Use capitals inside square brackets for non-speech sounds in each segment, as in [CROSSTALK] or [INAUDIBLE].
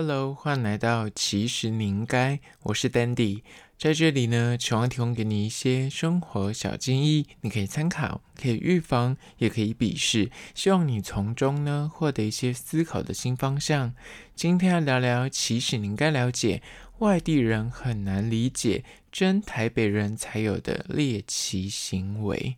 Hello，欢迎来到其实你应该，我是 Dandy，在这里呢，希望提供给你一些生活小建议，你可以参考，可以预防，也可以鄙视，希望你从中呢获得一些思考的新方向。今天要聊聊，其实你应该了解，外地人很难理解，真台北人才有的猎奇行为。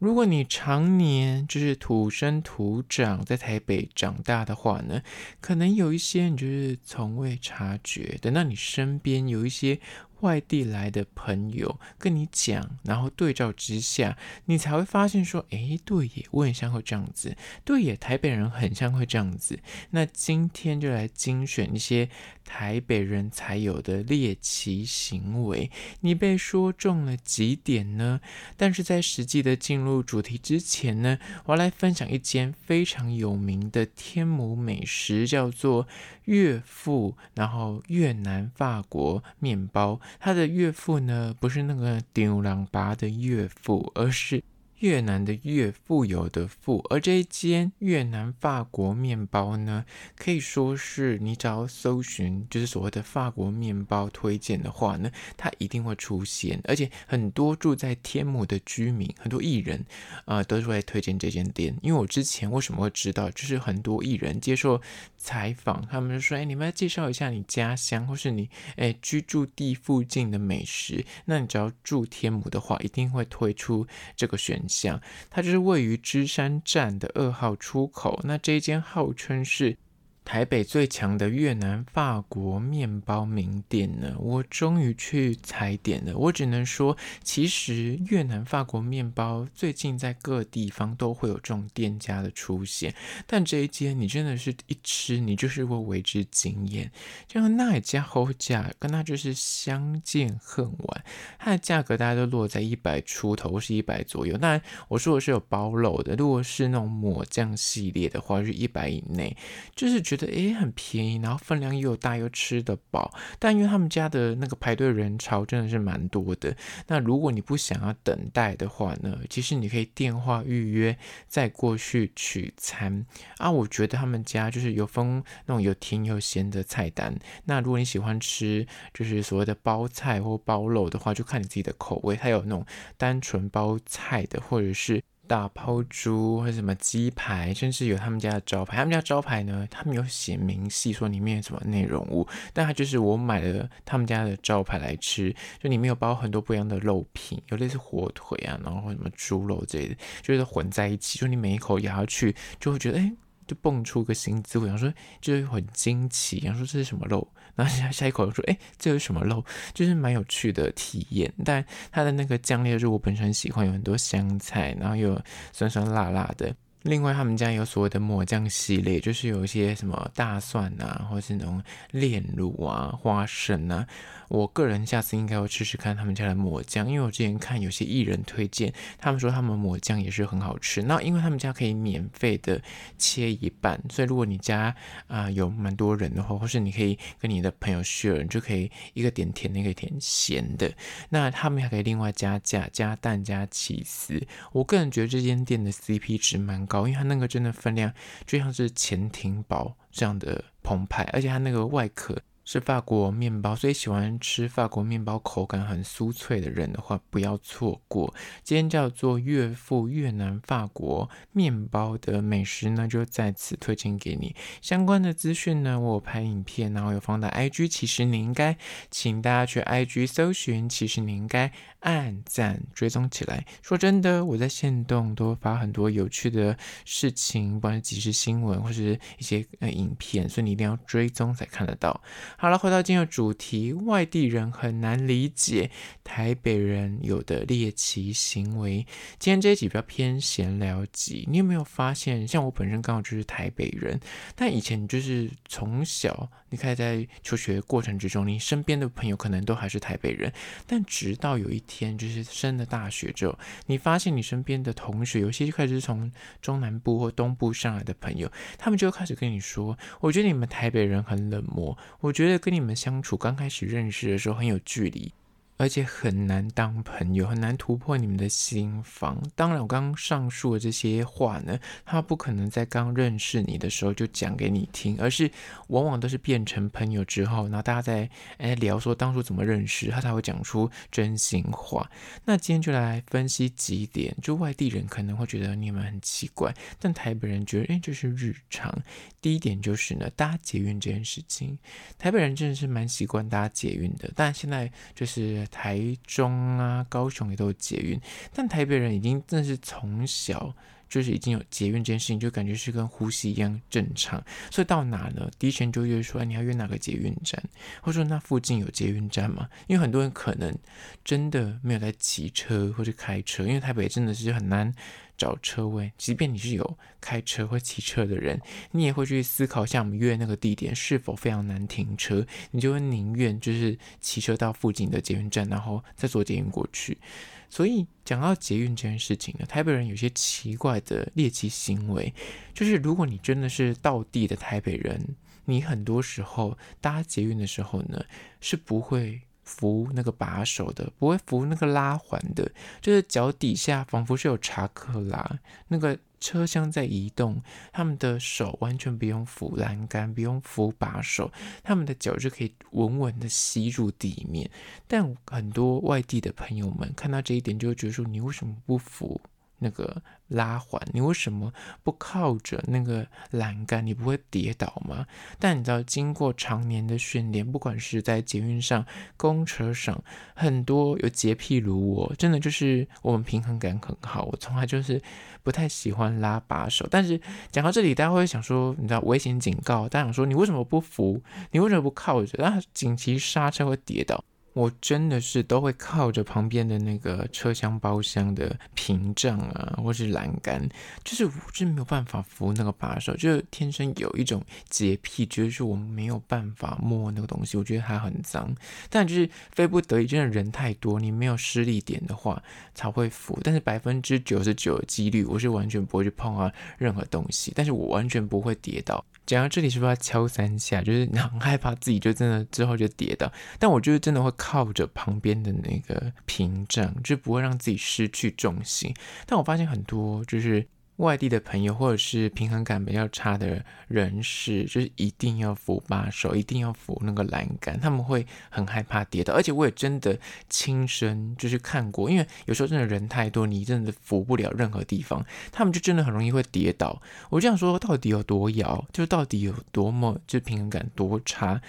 如果你常年就是土生土长在台北长大的话呢，可能有一些你就是从未察觉，等到你身边有一些。外地来的朋友跟你讲，然后对照之下，你才会发现说，哎，对耶，我很像会这样子，对耶，台北人很像会这样子。那今天就来精选一些台北人才有的猎奇行为，你被说中了几点呢？但是在实际的进入主题之前呢，我要来分享一间非常有名的天母美食，叫做岳父，然后越南法国面包。他的岳父呢，不是那个丢狼拔的岳父，而是。越南的越富有的富，而这一间越南法国面包呢，可以说是你只要搜寻就是所谓的法国面包推荐的话呢，它一定会出现。而且很多住在天母的居民，很多艺人啊、都是会推荐这间店。因为我之前为什么会知道，就是很多艺人接受采访，他们就说：“哎，你们要介绍一下你家乡或是你哎居住地附近的美食。”那你只要住天母的话，一定会推出这个选项。像它就是位于芝山站的二号出口，那这一间号称是。台北最强的越南法国面包名店呢，我终于去踩点了。我只能说，其实越南法国面包最近在各地方都会有这种店家的出现，但这一间你真的是一吃，你就是会为之惊艳。就像那一家后价跟它就是相见恨晚，它的价格大家都落在一百出头，是一百左右。当然我说的是有包肉的，如果是那种抹酱系列的话，是一百以内，就是觉得。诶，很便宜，然后分量又大，又吃得饱。但因为他们家的那个排队人潮真的是蛮多的。那如果你不想要等待的话呢，其实你可以电话预约，再过去取餐啊。我觉得他们家就是有分那种有甜有咸的菜单。那如果你喜欢吃就是所谓的包菜或包肉的话，就看你自己的口味。它有那种单纯包菜的，或者是。大抛猪或者什么鸡排，甚至有他们家的招牌。他们家招牌呢，他们有写明细说里面有什么内容物，但它就是我买了他们家的招牌来吃，就里面有包很多不一样的肉品，有类似火腿啊，然后什么猪肉之类的，就是混在一起，就你每一口咬下去就会觉得，哎，就蹦出个新滋味，然后说就是很惊奇，然后说这是什么肉。然后下下一口说：“哎，这有什么肉？就是蛮有趣的体验。但它的那个酱料，是我本身喜欢，有很多香菜，然后又酸酸辣辣的。”另外，他们家有所谓的抹酱系列，就是有一些什么大蒜啊，或是那种炼乳啊、花生啊。我个人下次应该会试试看他们家的抹酱，因为我之前看有些艺人推荐，他们说他们抹酱也是很好吃。那因为他们家可以免费的切一半，所以如果你家啊、有蛮多人的话，或是你可以跟你的朋友 share，你就可以一个点甜的，一个点咸的。那他们还可以另外加价，加蛋加起司。我个人觉得这间店的 CP 值蛮高，因为它那个真的分量就像是潜艇堡这样的澎湃，而且它那个外壳。是法国面包，所以喜欢吃法国面包口感很酥脆的人的话，不要错过。今天叫做岳父越南法国面包的美食呢，就在此推荐给你。相关的资讯呢，我拍影片，然后有放在 IG，其实你应该，请大家去 IG 搜寻，其实你应该按赞追踪起来。说真的，我在限动都发很多有趣的事情，不管是即时新闻或是一些呃影片，所以你一定要追踪才看得到。好了，回到今天的主题，外地人很难理解台北人有的猎奇行为。今天这一集比较偏闲聊集，你有没有发现，像我本身刚好就是台北人，但以前就是从小你可以在求学过程之中，你身边的朋友可能都还是台北人，但直到有一天就是升了大学之后，你发现你身边的同学有些开始从中南部或东部上来的朋友，他们就开始跟你说：“我觉得你们台北人很冷漠。”我觉得。跟你们相处刚开始认识的时候很有距离，而且很难当朋友，很难突破你们的心防。当然，我刚刚上述的这些话呢，他不可能在刚认识你的时候就讲给你听，而是往往都是变成朋友之后，然后大家在哎聊说当初怎么认识，他才会讲出真心话。那今天就来分析几点，就外地人可能会觉得你们很奇怪，但台北人觉得哎这是日常。第一点就是呢，搭捷运这件事情，台北人真的是蛮习惯搭捷运的，但现在就是。台中啊、高雄也都有捷运，但台北人已经真的是从小就是已经有捷运这件事情，就感觉是跟呼吸一样正常。所以到哪呢？第一圈就约说，哎，你要约哪个捷运站，或者说那附近有捷运站吗？因为很多人可能真的没有在骑车或者开车，因为台北真的是很难。找车位，即便你是有开车或骑车的人，你也会去思考，像我们约那个地点是否非常难停车，你就会宁愿就是骑车到附近的捷运站，然后再坐捷运过去。所以讲到捷运这件事情呢，台北人有些奇怪的猎奇行为，就是如果你真的是到地的台北人，你很多时候搭捷运的时候呢，是不会。扶那个把手的，不会扶那个拉环的，就是脚底下仿佛是有查克拉，那个车厢在移动，他们的手完全不用扶栏杆，不用扶把手，他们的脚就可以稳稳的吸入地面。但很多外地的朋友们看到这一点，就会觉得说：你为什么不扶？那个拉环，你为什么不靠着那个栏杆？你不会跌倒吗？但你知道，经过常年的训练，不管是在捷运上、公车上，很多有洁癖如我，真的就是我们平衡感很好。我从来就是不太喜欢拉把手。但是讲到这里，大家会想说，你知道危险警告，大家想说你为什么不扶？你为什么不靠着？那紧急刹车会跌倒。我真的是都会靠着旁边的那个车厢包厢的屏障啊，或是栏杆，就是我真没有办法扶那个把手，就是天生有一种洁癖，觉得是我没有办法摸那个东西，我觉得它很脏。但就是非不得已，真的人太多，你没有施力点的话才会扶。但是百分之九十九的几率，我是完全不会去碰啊任何东西，但是我完全不会跌倒。讲到这里，是不是要敲三下？就是你很害怕自己就真的之后就跌倒，但我就是真的会靠着旁边的那个屏障，就不会让自己失去重心。但我发现很多就是。外地的朋友，或者是平衡感比较差的人士，就是一定要扶把手，一定要扶那个栏杆，他们会很害怕跌倒。而且我也真的亲身就是看过，因为有时候真的人太多，你真的扶不了任何地方，他们就真的很容易会跌倒。我这样说到底有多摇，就到底有多么就平衡感多差。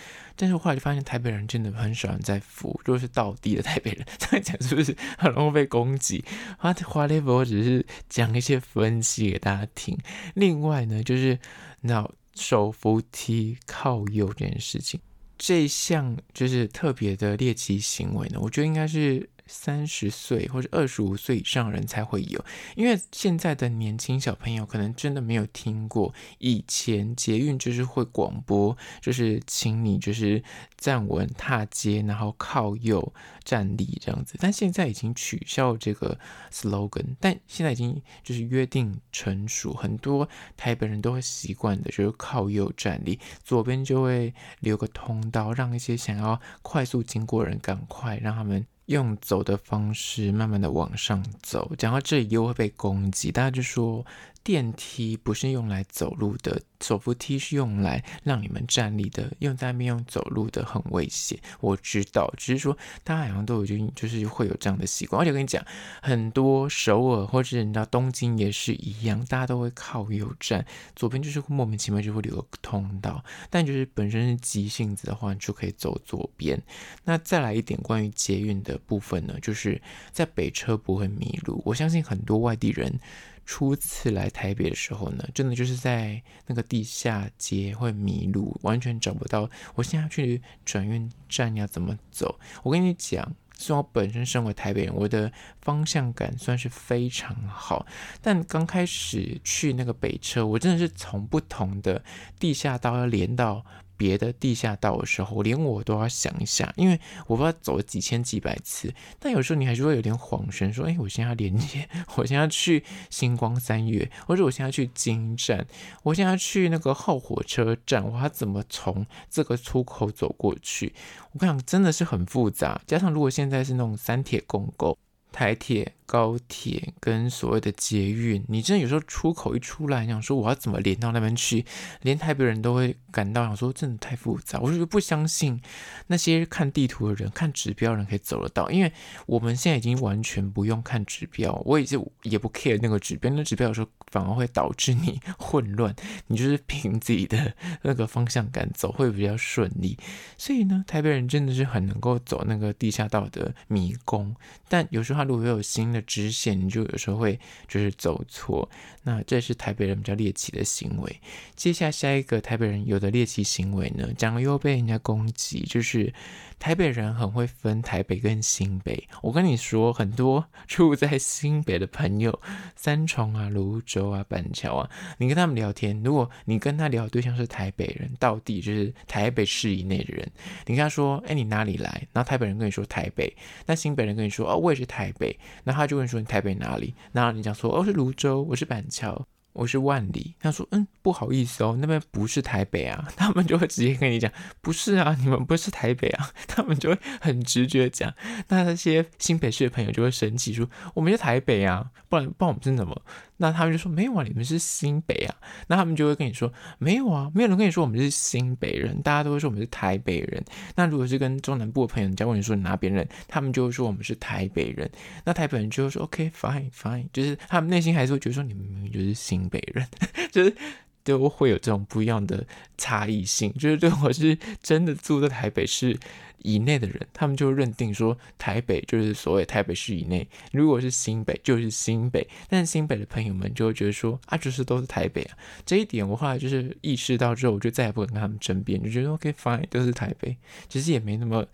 但是后来就发现台北人真的很喜欢在扶，如果是倒地的台北人，[LAUGHS] 这样讲是不是很容易被攻击？啊，华雷博只是讲一些分析。给大家听。另外呢，就是那手扶梯靠右这件事情，这项就是特别的猎奇行为呢，我觉得应该是。三十岁或者二十五岁以上的人才会有，因为现在的年轻小朋友可能真的没有听过，以前捷运就是会广播，就是请你就是站稳踏阶，然后靠右站立这样子。但现在已经取消这个 slogan，但现在已经就是约定成熟，很多台北人都会习惯的，就是靠右站立，左边就会留个通道，让一些想要快速经过的人赶快让他们。用走的方式慢慢的往上走，讲到这里又会被攻击，大家就说。电梯不是用来走路的，手扶梯是用来让你们站立的，用在那边用走路的很危险。我知道，只是说大家好像都已经就是会有这样的习惯，而且我跟你讲，很多首尔或者你知道东京也是一样，大家都会靠右站，左边就是莫名其妙就会留个通道。但就是本身是急性子的话，你就可以走左边。那再来一点关于捷运的部分呢，就是在北车不会迷路。我相信很多外地人。初次来台北的时候呢，真的就是在那个地下街会迷路，完全找不到。我现在去转运站要怎么走？我跟你讲，虽然我本身身为台北人，我的方向感算是非常好，但刚开始去那个北车，我真的是从不同的地下道要连到别的地下道的时候，连我都要想一下，因为我不知道走了几千几百次，但有时候你还是会有点恍神，说：“哎，我现在要连接，我现在要去星光三月，或者我现在要去金站，我现在要去那个后火车站，我要怎么从这个出口走过去？”我跟你讲，真的是很复杂。加上如果现在是那种三铁共构，台铁。高铁跟所谓的捷运，你真的有时候出口一出来，想说我要怎么连到那边去，连台北人都会感到想说真的太复杂。我就不相信那些看地图的人、看指标的人可以走得到，因为我们现在已经完全不用看指标，我也就也不 care 那个指标，那指标有时候反而会导致你 [LAUGHS] 混乱，你就是凭自己的那个方向感走会比较顺利。所以呢，台北人真的是很能够走那个地下道的迷宫，但有时候他如果有新的。直线你就有时候会就是走错，那这是台北人比较猎奇的行为。接下来下一个台北人有的猎奇行为呢，讲了又被人家攻击，就是。台北人很会分台北跟新北。我跟你说，很多 [LAUGHS] 住在新北的朋友，三重啊、泸州啊、板桥啊，你跟他们聊天，如果你跟他聊的对象是台北人，到底就是台北市以内的人，你跟他说，哎，你哪里来？然后台北人跟你说台北，那新北人跟你说，哦，我也是台北，那他就问说你台北哪里？然后你讲说，哦，是泸州，我是板桥。我是万里，他说，嗯，不好意思哦，那边不是台北啊，[LAUGHS] 他们就会直接跟你讲，不是啊，你们不是台北啊，[LAUGHS] 他们就会很直觉讲，那那些新北市的朋友就会生气说，我们是台北啊，不然不然我们是怎么？那他们就说没有啊，你们是新北啊。那他们就会跟你说没有啊，没有人跟你说我们是新北人，大家都会说我们是台北人。那如果是跟中南部的朋友，人家问你说你哪边人，他们就会说我们是台北人。那台北人就会说 OK fine fine，就是他们内心还是会觉得说你们明明就是新北人，[LAUGHS] 就是。都会有这种不一样的差异性，就是如果是真的住在台北市以内的人，他们就认定说台北就是所谓台北市以内；如果是新北，就是新北。但是新北的朋友们就会觉得说啊，就是都是台北啊。这一点我后来就是意识到之后，我就再也不敢跟他们争辩，就觉得 OK fine，都是台北。其实也没那么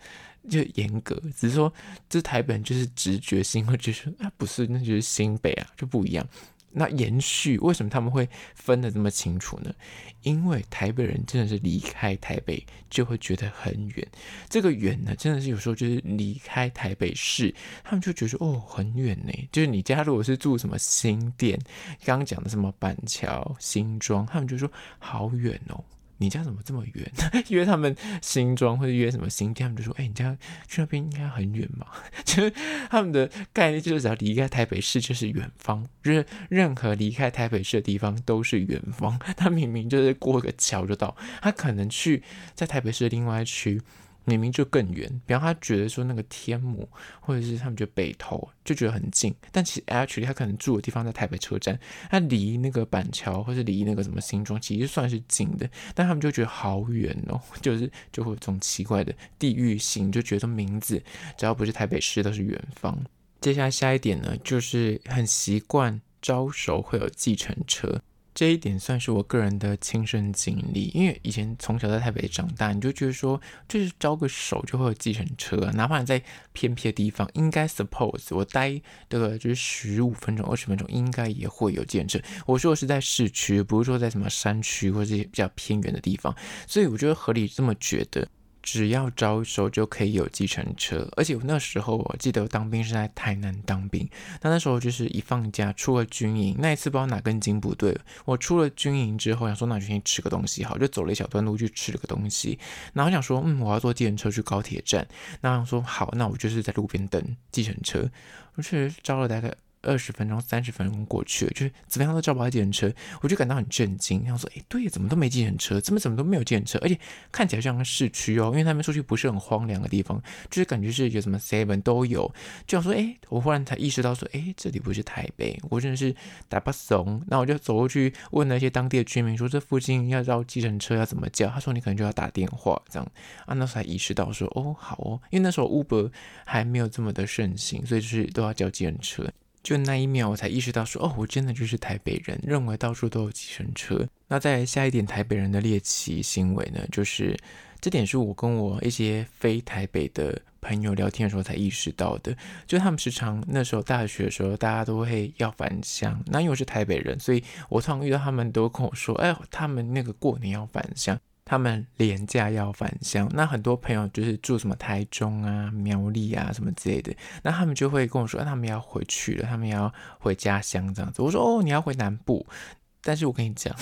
就严格，只是说这台北就是直觉性，会觉得说啊，不是，那就是新北啊，就不一样。那延续为什么他们会分得这么清楚呢？因为台北人真的是离开台北就会觉得很远，这个远呢，真的是有时候就是离开台北市，他们就觉得哦很远呢。就是你家如果是住什么新店，刚刚讲的什么板桥、新庄，他们就说好远哦。你家怎么这么远？[LAUGHS] 约他们新庄或者约什么新店，他们就说：“哎、你家去那边应该很远嘛。[LAUGHS] ”就是他们的概念就是只要离开台北市就是远方，就是任何离开台北市的地方都是远方。[LAUGHS] 他明明就是过个桥就到，他可能去在台北市的另外一区。明明就更远，比方他觉得说那个天母，或者是他们觉得北投就觉得很近，但其实 actually 他可能住的地方在台北车站，他离那个板桥或是离那个什么新庄其实算是近的，但他们就觉得好远哦，[LAUGHS] 就是就会有种奇怪的地域性，就觉得名字只要不是台北市都是远方。接下来下一点呢，就是很习惯招手会有计程车。这一点算是我个人的亲身经历，因为以前从小在台北长大，你就觉得说，就是招个手就会有计程车，哪怕你在偏僻的地方，应该 suppose 我待这个就是十五分钟、二十分钟，应该也会有计程车。我说的是在市区，不是说在什么山区或者是比较偏远的地方，所以我觉得合理这么觉得。只要招手就可以有计程车，而且我那时候我记得我当兵是在台南当兵，那那时候就是一放假出了军营，那一次不知道哪根筋不对，我出了军营之后想说那就先吃个东西好，就走了一小段路去吃了个东西，然后想说嗯我要坐计程车去高铁站，那想说好，那我就是在路边等计程车，我确实招了大概。二十分钟、三十分钟过去了，就是怎么样都叫不到计程车，我就感到很震惊。然后说：“哎，对，怎么都没计程车？怎么怎么都没有计程车？而且看起来像个市区哦，因为他们出去不是很荒凉的地方，就是感觉是有什么 seven 都有。”就想说：“哎，我忽然才意识到说，哎，这里不是台北，我真的是打不怂。”那我就走过去问那些当地的居民说：“这附近要招计程车要怎么叫？”他说：“你可能就要打电话这样。”啊，那时候才意识到说：“哦，好哦，因为那时候 Uber 还没有这么的盛行，所以就是都要叫计程车。”就那一秒，我才意识到说，哦，我真的就是台北人，认为到处都有计程车。那再下一点台北人的猎奇行为呢，就是这点是我跟我一些非台北的朋友聊天的时候才意识到的。就他们时常那时候大学的时候，大家都会要返乡。那因为我是台北人，所以我常常遇到他们都跟我说，哎，他们那个过年要返乡。他们廉价要返乡，那很多朋友就是住什么台中啊、苗栗啊什么之类的，那他们就会跟我说，啊、他们要回去了，他们要回家乡这样子。我说哦，你要回南部，但是我跟你讲，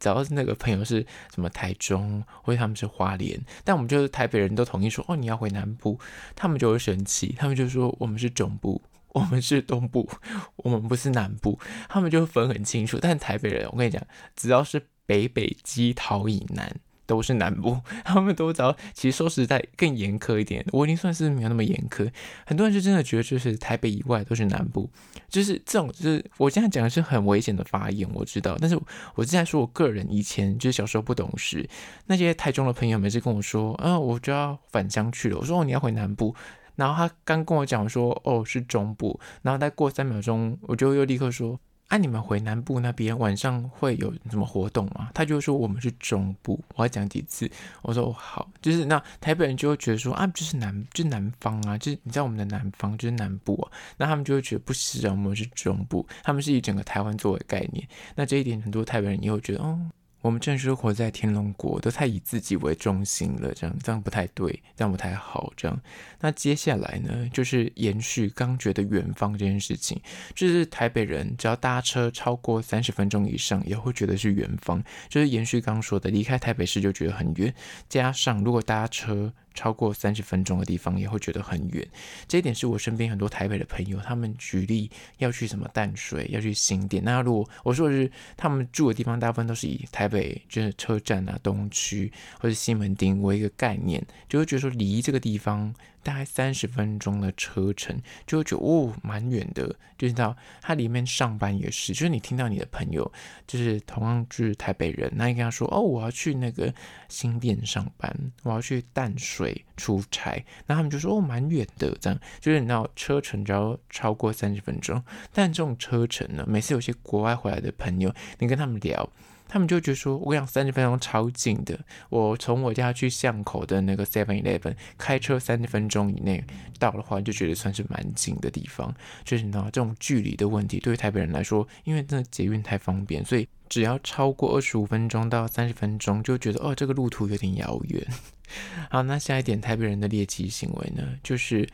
只要是那个朋友是什么台中，或者他们是花莲，但我们就是台北人都同意说，哦，你要回南部，他们就会生气，他们就说我们是中部，[LAUGHS] 我们是东部，我们不是南部，[LAUGHS] 他们就分很清楚。但台北人，我跟你讲，只要是。北北基桃以南都是南部，他们都知道。其实说实在更严苛一点，我已经算是没有那么严苛。很多人就真的觉得，就是台北以外都是南部，就是这种，就是我现在讲的是很危险的发言，我知道。但是我现在说我个人以前就是小时候不懂事，那些台中的朋友每次跟我说，啊，我就要返乡去了。我说哦，你要回南部，然后他刚跟我讲说，哦，是中部，然后再过三秒钟，我就又立刻说。啊，你们回南部那边晚上会有什么活动吗？他就说我们是中部，我要讲几次？我说好，就是那台北人就会觉得说啊，这是南，就是南方啊，就是你在我们的南方就是南部啊，那他们就会觉得不是啊，我们是中部，他们是以整个台湾作为概念，那这一点很多台北人也会觉得哦。我们正是活在天龙国，都太以自己为中心了，这样这样不太对，这样不太好，这样。那接下来呢，就是延续刚觉得远方这件事情，就是台北人只要搭车超过三十分钟以上，也会觉得是远方，就是延续刚说的，离开台北市就觉得很远，加上如果搭车。超过三十分钟的地方也会觉得很远，这一点是我身边很多台北的朋友，他们举例要去什么淡水，要去新店。那如果我说的是他们住的地方，大部分都是以台北就是车站啊、东区或者西门町为一个概念，就会觉得说离这个地方。大概三十分钟的车程，就觉得哦，蛮远的。就知道他里面上班也是，就是你听到你的朋友，就是同样是台北人，那你跟他说哦，我要去那个新店上班，我要去淡水出差，那他们就说哦，蛮远的。这样就是你知道车程只要超过三十分钟，但这种车程呢，每次有些国外回来的朋友，你跟他们聊。他们就觉得说，我讲，三十分钟超近的。我从我家去巷口的那个 Seven Eleven 开车三十分钟以内到的话，就觉得算是蛮近的地方。就是呢这种距离的问题，对于台北人来说，因为真的捷运太方便，所以只要超过二十五分钟到三十分钟，就觉得哦，这个路途有点遥远。[LAUGHS] 好，那下一点台北人的猎奇行为呢，就是。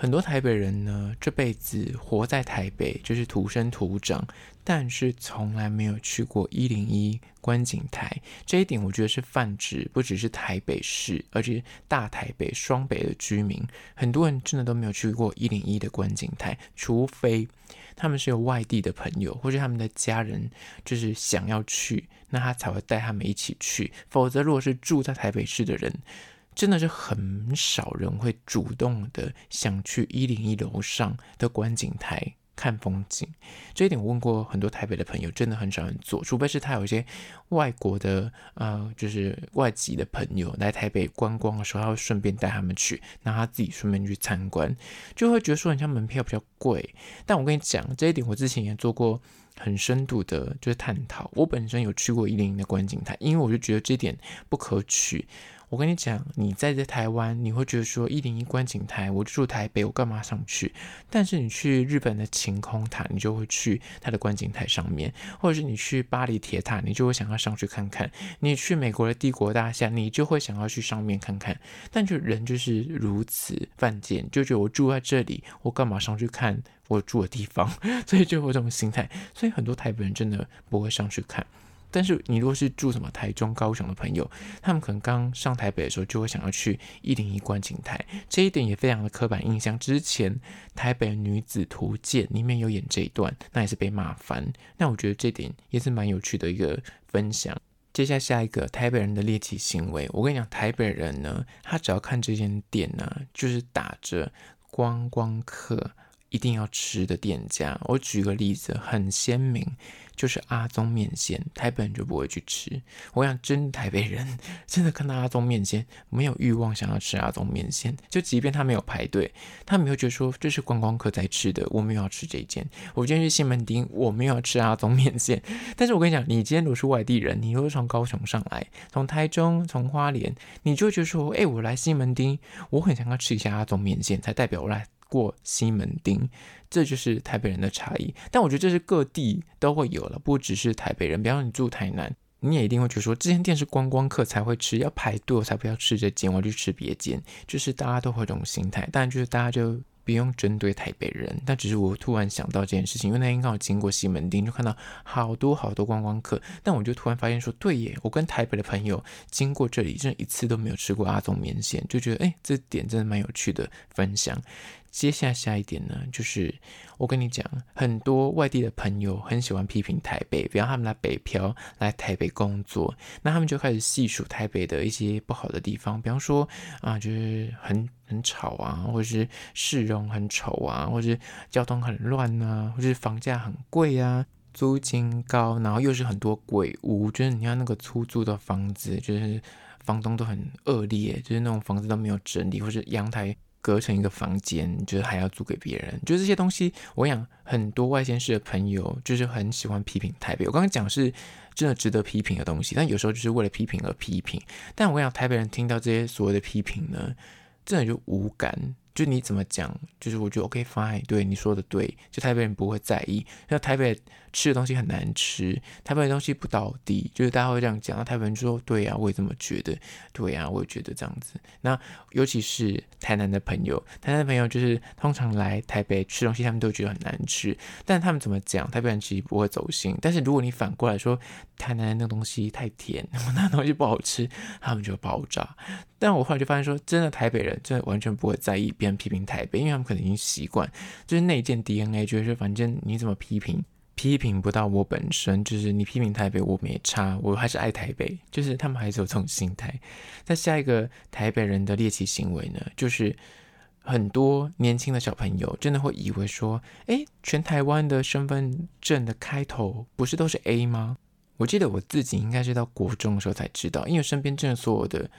很多台北人呢，这辈子活在台北，就是土生土长，但是从来没有去过一零一观景台。这一点我觉得是泛指，不只是台北市，而且大台北、双北的居民，很多人真的都没有去过一零一的观景台，除非他们是有外地的朋友，或者他们的家人就是想要去，那他才会带他们一起去。否则，如果是住在台北市的人，真的是很少人会主动的想去一零一楼上的观景台看风景，这一点我问过很多台北的朋友，真的很少人做，除非是他有一些外国的呃，就是外籍的朋友来台北观光的时候，他会顺便带他们去，那他自己顺便去参观，就会觉得说，人家门票比较贵。但我跟你讲，这一点我之前也做过很深度的，就是探讨。我本身有去过一零一的观景台，因为我就觉得这点不可取。我跟你讲，你在这台湾，你会觉得说一零一观景台，我住台北，我干嘛上去？但是你去日本的晴空塔，你就会去它的观景台上面；或者是你去巴黎铁塔，你就会想要上去看看；你去美国的帝国大厦，你就会想要去上面看看。但就人就是如此犯贱，就觉得我住在这里，我干嘛上去看我住的地方？[LAUGHS] 所以就有这种心态，所以很多台北人真的不会上去看。但是你如果是住什么台中、高雄的朋友，他们可能刚上台北的时候就会想要去一零一观景台，这一点也非常的刻板印象。之前《台北女子图鉴》里面有演这一段，那也是被骂翻。那我觉得这点也是蛮有趣的一个分享。接下下一个台北人的猎奇行为，我跟你讲，台北人呢，他只要看这间店呢，就是打着观光客一定要吃的店家。我举个例子，很鲜明。就是阿宗面线，台北人就不会去吃。我想，真台北人 [LAUGHS] 真的看到阿宗面线，没有欲望想要吃阿宗面线。就即便他没有排队，他没有觉得说这是观光客在吃的，我没有要吃这一间。我今天去西门町，我没有要吃阿宗面线。但是我跟你讲，你今天如果是外地人，你又是从高雄上来，从台中、从花莲，你就会觉得说，哎，我来西门町，我很想要吃一下阿宗面线，才代表我来过西门町。这就是台北人的差异，但我觉得这是各地都会有了，不只是台北人。比方你住台南，你也一定会觉得说，这间店是观光客才会吃，要排队我才不要吃这间，我要去吃别间。就是大家都会有这种心态，但就是大家就。不用针对台北人，但只是我突然想到这件事情，因为那天刚好经过西门町，就看到好多好多观光客，但我就突然发现说，对耶，我跟台北的朋友经过这里，真的一次都没有吃过阿宗面线，就觉得哎，这点真的蛮有趣的分享。接下来下一点呢，就是我跟你讲，很多外地的朋友很喜欢批评台北，比方他们来北漂来台北工作，那他们就开始细数台北的一些不好的地方，比方说啊，就是很很吵啊，或者是市容很丑啊，或者是交通很乱啊，或是房价很贵啊，租金高，然后又是很多鬼屋，就是你看那个出租的房子，就是房东都很恶劣，就是那种房子都没有整理，或是阳台。隔成一个房间，就是还要租给别人，就这些东西，我想很多外县市的朋友就是很喜欢批评台北。我刚刚讲是真的值得批评的东西，但有时候就是为了批评而批评。但我想，台北人听到这些所谓的批评呢，真的就无感。就你怎么讲，就是我觉得 OK fine，对你说的对，就台北人不会在意。像台北吃的东西很难吃，台北的东西不道地，就是大家会这样讲。那台北人就说对呀、啊，我也这么觉得，对呀、啊，我也觉得这样子。那尤其是台南的朋友，台南的朋友就是通常来台北吃东西，他们都觉得很难吃，但他们怎么讲，台北人其实不会走心。但是如果你反过来说，台南的那个东西太甜，[LAUGHS] 那东西不好吃，他们就爆炸。但我后来就发现说，真的台北人真的完全不会在意别人批评台北，因为他们可能已经习惯，就是内建 DNA，就是反正你怎么批评，批评不到我本身，就是你批评台北我没差，我还是爱台北，就是他们还是有这种心态。那下一个台北人的猎奇行为呢，就是很多年轻的小朋友真的会以为说，诶，全台湾的身份证的开头不是都是 A 吗？我记得我自己应该是到国中的时候才知道，因为身边真的所有的。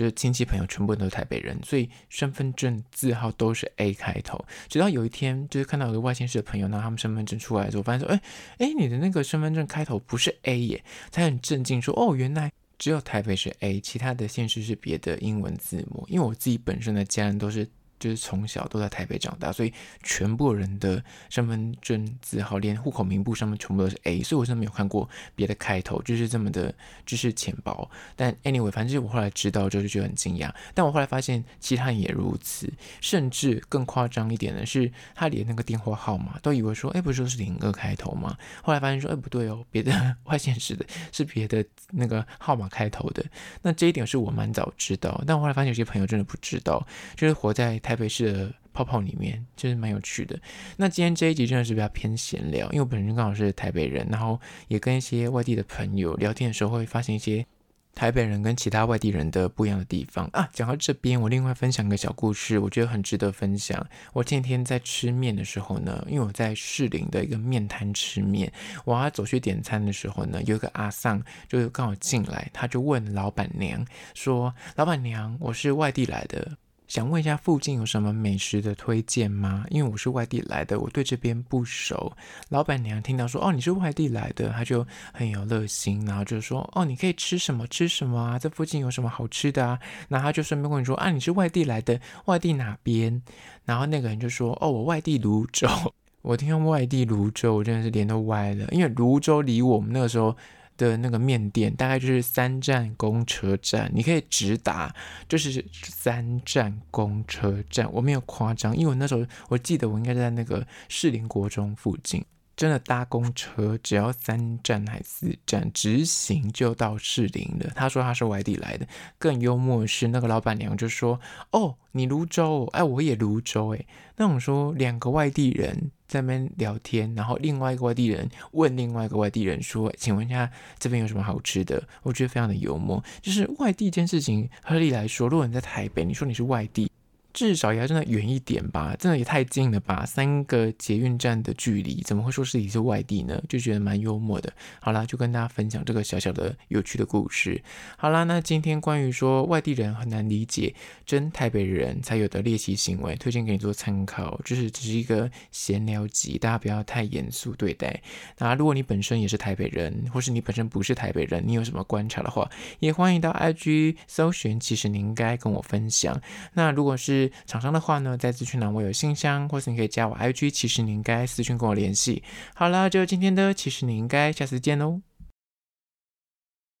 就是亲戚朋友全部都是台北人，所以身份证字号都是 A 开头。直到有一天，就是看到有个外县市的朋友拿他们身份证出来的时候，发现说：“哎哎，你的那个身份证开头不是 A 耶！”才很震惊说：“哦，原来只有台北是 A，其他的县市是别的英文字母。”因为我自己本身的家人都是。就是从小都在台北长大，所以全部人的身份证字号，连户口名簿上面全部都是 A，所以我真的没有看过别的开头，就是这么的知识浅薄。但 anyway，反正我后来知道之后就觉得很惊讶。但我后来发现其他人也如此，甚至更夸张一点的是，他连那个电话号码都以为说，哎，不是说是零二开头吗？后来发现说，哎，不对哦，别的外县市的是别的那个号码开头的。那这一点是我蛮早知道，但我后来发现有些朋友真的不知道，就是活在。台北市的泡泡里面就是蛮有趣的。那今天这一集真的是比较偏闲聊，因为我本身刚好是台北人，然后也跟一些外地的朋友聊天的时候，会发现一些台北人跟其他外地人的不一样的地方啊。讲到这边，我另外分享一个小故事，我觉得很值得分享。我前几天在吃面的时候呢，因为我在士林的一个面摊吃面，我要走去点餐的时候呢，有一个阿桑就刚好进来，他就问老板娘说：“老板娘，我是外地来的。”想问一下，附近有什么美食的推荐吗？因为我是外地来的，我对这边不熟。老板娘听到说，哦，你是外地来的，她就很有热心，然后就说，哦，你可以吃什么吃什么啊？这附近有什么好吃的啊？然后她就顺便跟你说，啊，你是外地来的，外地哪边？然后那个人就说，哦，我外地泸州。[LAUGHS] 我听到外地泸州，我真的是脸都歪了，因为泸州离我们那个时候。的那个面店大概就是三站公车站，你可以直达，就是三站公车站，我没有夸张，因为我那时候我记得我应该在那个士林国中附近。真的搭公车只要三站还四站，直行就到士林了。他说他是外地来的，更幽默的是那个老板娘就说：“哦，你泸州，哎，我也泸州，哎。”那我说两个外地人在那边聊天，然后另外一个外地人问另外一个外地人说：“请问一下这边有什么好吃的？”我觉得非常的幽默，就是外地这件事情，合理来说，如果你在台北，你说你是外地。至少也要真的远一点吧，真的也太近了吧！三个捷运站的距离，怎么会说自己是外地呢？就觉得蛮幽默的。好啦，就跟大家分享这个小小的有趣的故事。好啦，那今天关于说外地人很难理解真台北人才有的猎奇行为，推荐给你做参考，就是只是一个闲聊集，大家不要太严肃对待。那如果你本身也是台北人，或是你本身不是台北人，你有什么观察的话，也欢迎到 IG 搜寻，其实你应该跟我分享。那如果是厂商的话呢，在资讯栏我有信箱，或是你可以加我 IG，其实你应该私讯跟我联系。好了，就今天的，其实你应该下次见喽。